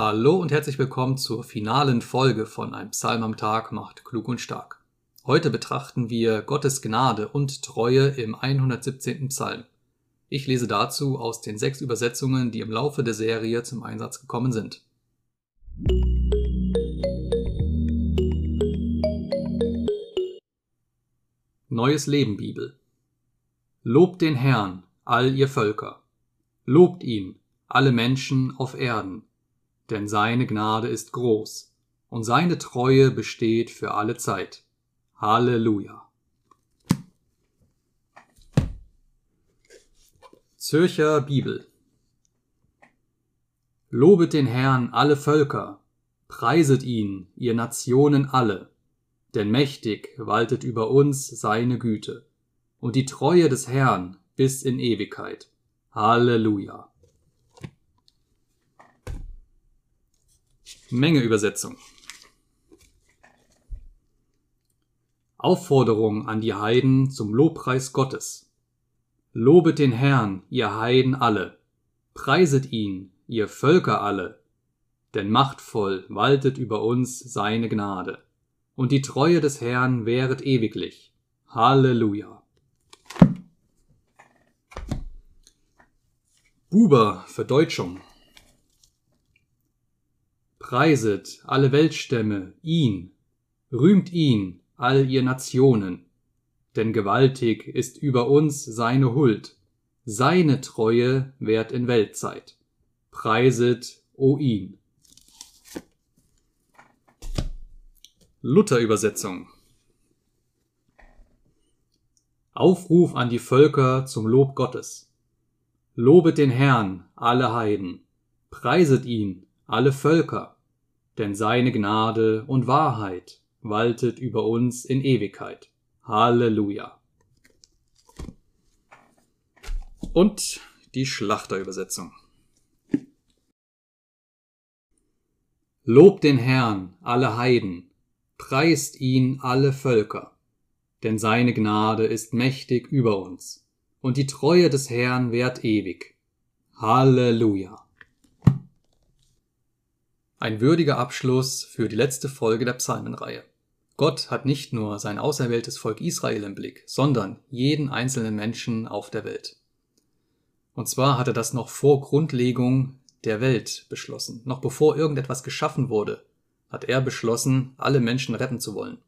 Hallo und herzlich willkommen zur finalen Folge von Ein Psalm am Tag macht klug und stark. Heute betrachten wir Gottes Gnade und Treue im 117. Psalm. Ich lese dazu aus den sechs Übersetzungen, die im Laufe der Serie zum Einsatz gekommen sind. Neues Leben Bibel Lobt den Herrn, all ihr Völker. Lobt ihn, alle Menschen auf Erden denn seine Gnade ist groß und seine Treue besteht für alle Zeit. Halleluja. Zürcher Bibel Lobet den Herrn alle Völker, preiset ihn, ihr Nationen alle, denn mächtig waltet über uns seine Güte und die Treue des Herrn bis in Ewigkeit. Halleluja. Menge Übersetzung. Aufforderung an die Heiden zum Lobpreis Gottes. Lobet den Herrn, ihr Heiden alle, preiset ihn, ihr Völker alle, denn machtvoll waltet über uns seine Gnade, und die Treue des Herrn währet ewiglich. Halleluja. Buber Verdeutschung Preiset, alle Weltstämme, ihn, rühmt ihn, all ihr Nationen, denn gewaltig ist über uns seine Huld, seine Treue währt in Weltzeit. Preiset, o ihn. Luther-Übersetzung Aufruf an die Völker zum Lob Gottes. Lobet den Herrn, alle Heiden, preiset ihn, alle Völker, denn seine Gnade und Wahrheit waltet über uns in Ewigkeit. Halleluja. Und die Schlachterübersetzung. Lobt den Herrn, alle Heiden, preist ihn alle Völker, denn seine Gnade ist mächtig über uns, und die Treue des Herrn währt ewig. Halleluja. Ein würdiger Abschluss für die letzte Folge der Psalmenreihe. Gott hat nicht nur sein auserwähltes Volk Israel im Blick, sondern jeden einzelnen Menschen auf der Welt. Und zwar hat er das noch vor Grundlegung der Welt beschlossen. Noch bevor irgendetwas geschaffen wurde, hat er beschlossen, alle Menschen retten zu wollen.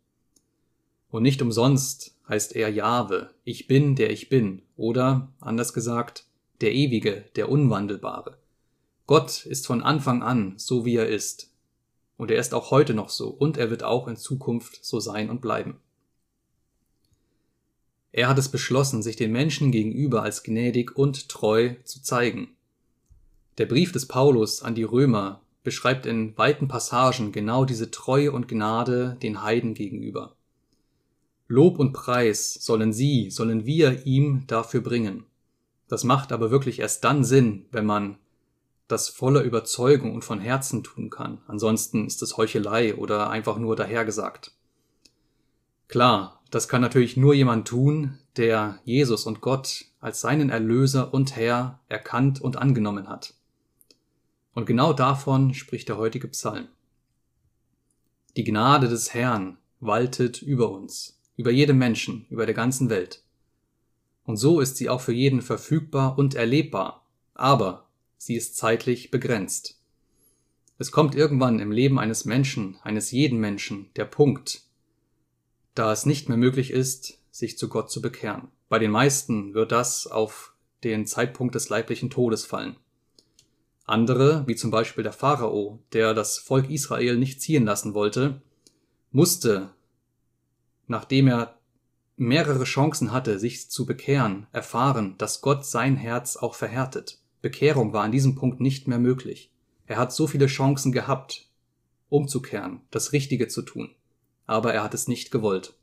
Und nicht umsonst heißt er Jahwe, ich bin, der ich bin, oder, anders gesagt, der Ewige, der Unwandelbare. Gott ist von Anfang an so, wie er ist. Und er ist auch heute noch so. Und er wird auch in Zukunft so sein und bleiben. Er hat es beschlossen, sich den Menschen gegenüber als gnädig und treu zu zeigen. Der Brief des Paulus an die Römer beschreibt in weiten Passagen genau diese Treue und Gnade den Heiden gegenüber. Lob und Preis sollen sie, sollen wir ihm dafür bringen. Das macht aber wirklich erst dann Sinn, wenn man das voller Überzeugung und von Herzen tun kann. Ansonsten ist es Heuchelei oder einfach nur dahergesagt. Klar, das kann natürlich nur jemand tun, der Jesus und Gott als seinen Erlöser und Herr erkannt und angenommen hat. Und genau davon spricht der heutige Psalm. Die Gnade des Herrn waltet über uns, über jedem Menschen, über der ganzen Welt. Und so ist sie auch für jeden verfügbar und erlebbar. Aber sie ist zeitlich begrenzt. Es kommt irgendwann im Leben eines Menschen, eines jeden Menschen, der Punkt, da es nicht mehr möglich ist, sich zu Gott zu bekehren. Bei den meisten wird das auf den Zeitpunkt des leiblichen Todes fallen. Andere, wie zum Beispiel der Pharao, der das Volk Israel nicht ziehen lassen wollte, musste, nachdem er mehrere Chancen hatte, sich zu bekehren, erfahren, dass Gott sein Herz auch verhärtet. Bekehrung war an diesem Punkt nicht mehr möglich. Er hat so viele Chancen gehabt, umzukehren, das Richtige zu tun, aber er hat es nicht gewollt.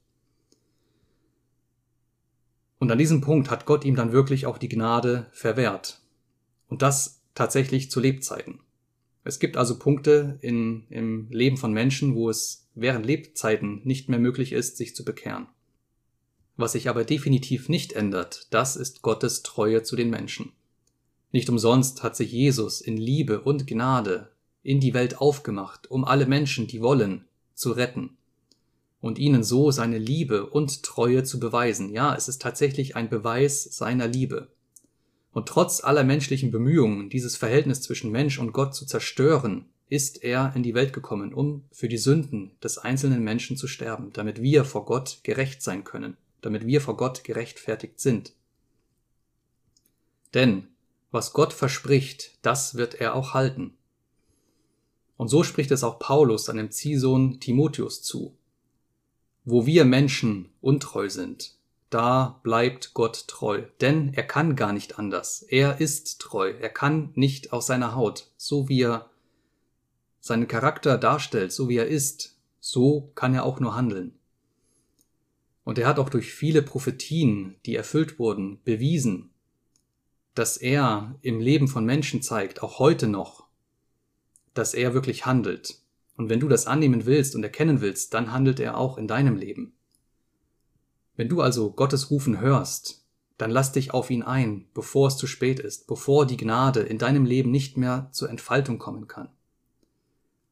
Und an diesem Punkt hat Gott ihm dann wirklich auch die Gnade verwehrt. Und das tatsächlich zu Lebzeiten. Es gibt also Punkte in, im Leben von Menschen, wo es während Lebzeiten nicht mehr möglich ist, sich zu bekehren. Was sich aber definitiv nicht ändert, das ist Gottes Treue zu den Menschen. Nicht umsonst hat sich Jesus in Liebe und Gnade in die Welt aufgemacht, um alle Menschen, die wollen, zu retten und ihnen so seine Liebe und Treue zu beweisen. Ja, es ist tatsächlich ein Beweis seiner Liebe. Und trotz aller menschlichen Bemühungen, dieses Verhältnis zwischen Mensch und Gott zu zerstören, ist er in die Welt gekommen, um für die Sünden des einzelnen Menschen zu sterben, damit wir vor Gott gerecht sein können, damit wir vor Gott gerechtfertigt sind. Denn was Gott verspricht, das wird er auch halten. Und so spricht es auch Paulus seinem Ziehsohn Timotheus zu. Wo wir Menschen untreu sind, da bleibt Gott treu, denn er kann gar nicht anders. Er ist treu, er kann nicht aus seiner Haut, so wie er seinen Charakter darstellt, so wie er ist, so kann er auch nur handeln. Und er hat auch durch viele Prophetien, die erfüllt wurden, bewiesen, dass er im Leben von Menschen zeigt, auch heute noch, dass er wirklich handelt. Und wenn du das annehmen willst und erkennen willst, dann handelt er auch in deinem Leben. Wenn du also Gottes Rufen hörst, dann lass dich auf ihn ein, bevor es zu spät ist, bevor die Gnade in deinem Leben nicht mehr zur Entfaltung kommen kann.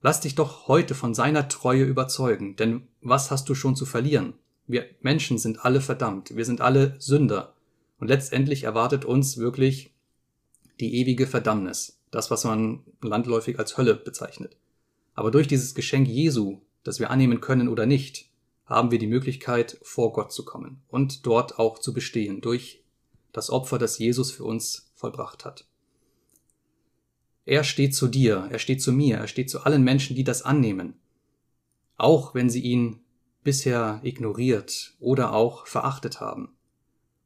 Lass dich doch heute von seiner Treue überzeugen, denn was hast du schon zu verlieren? Wir Menschen sind alle verdammt, wir sind alle Sünder, und letztendlich erwartet uns wirklich die ewige Verdammnis, das, was man landläufig als Hölle bezeichnet. Aber durch dieses Geschenk Jesu, das wir annehmen können oder nicht, haben wir die Möglichkeit, vor Gott zu kommen und dort auch zu bestehen durch das Opfer, das Jesus für uns vollbracht hat. Er steht zu dir, er steht zu mir, er steht zu allen Menschen, die das annehmen. Auch wenn sie ihn bisher ignoriert oder auch verachtet haben.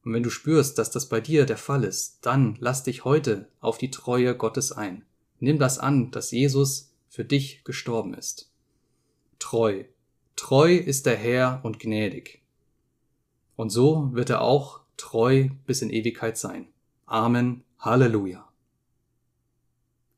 Und wenn du spürst, dass das bei dir der Fall ist, dann lass dich heute auf die Treue Gottes ein. Nimm das an, dass Jesus für dich gestorben ist. Treu. Treu ist der Herr und gnädig. Und so wird er auch treu bis in Ewigkeit sein. Amen. Halleluja.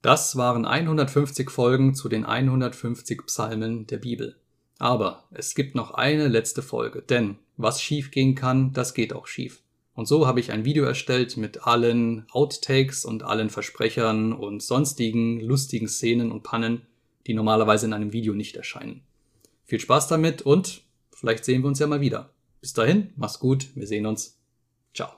Das waren 150 Folgen zu den 150 Psalmen der Bibel. Aber es gibt noch eine letzte Folge, denn was schief gehen kann, das geht auch schief. Und so habe ich ein Video erstellt mit allen Outtakes und allen Versprechern und sonstigen lustigen Szenen und Pannen, die normalerweise in einem Video nicht erscheinen. Viel Spaß damit und vielleicht sehen wir uns ja mal wieder. Bis dahin, mach's gut, wir sehen uns. Ciao.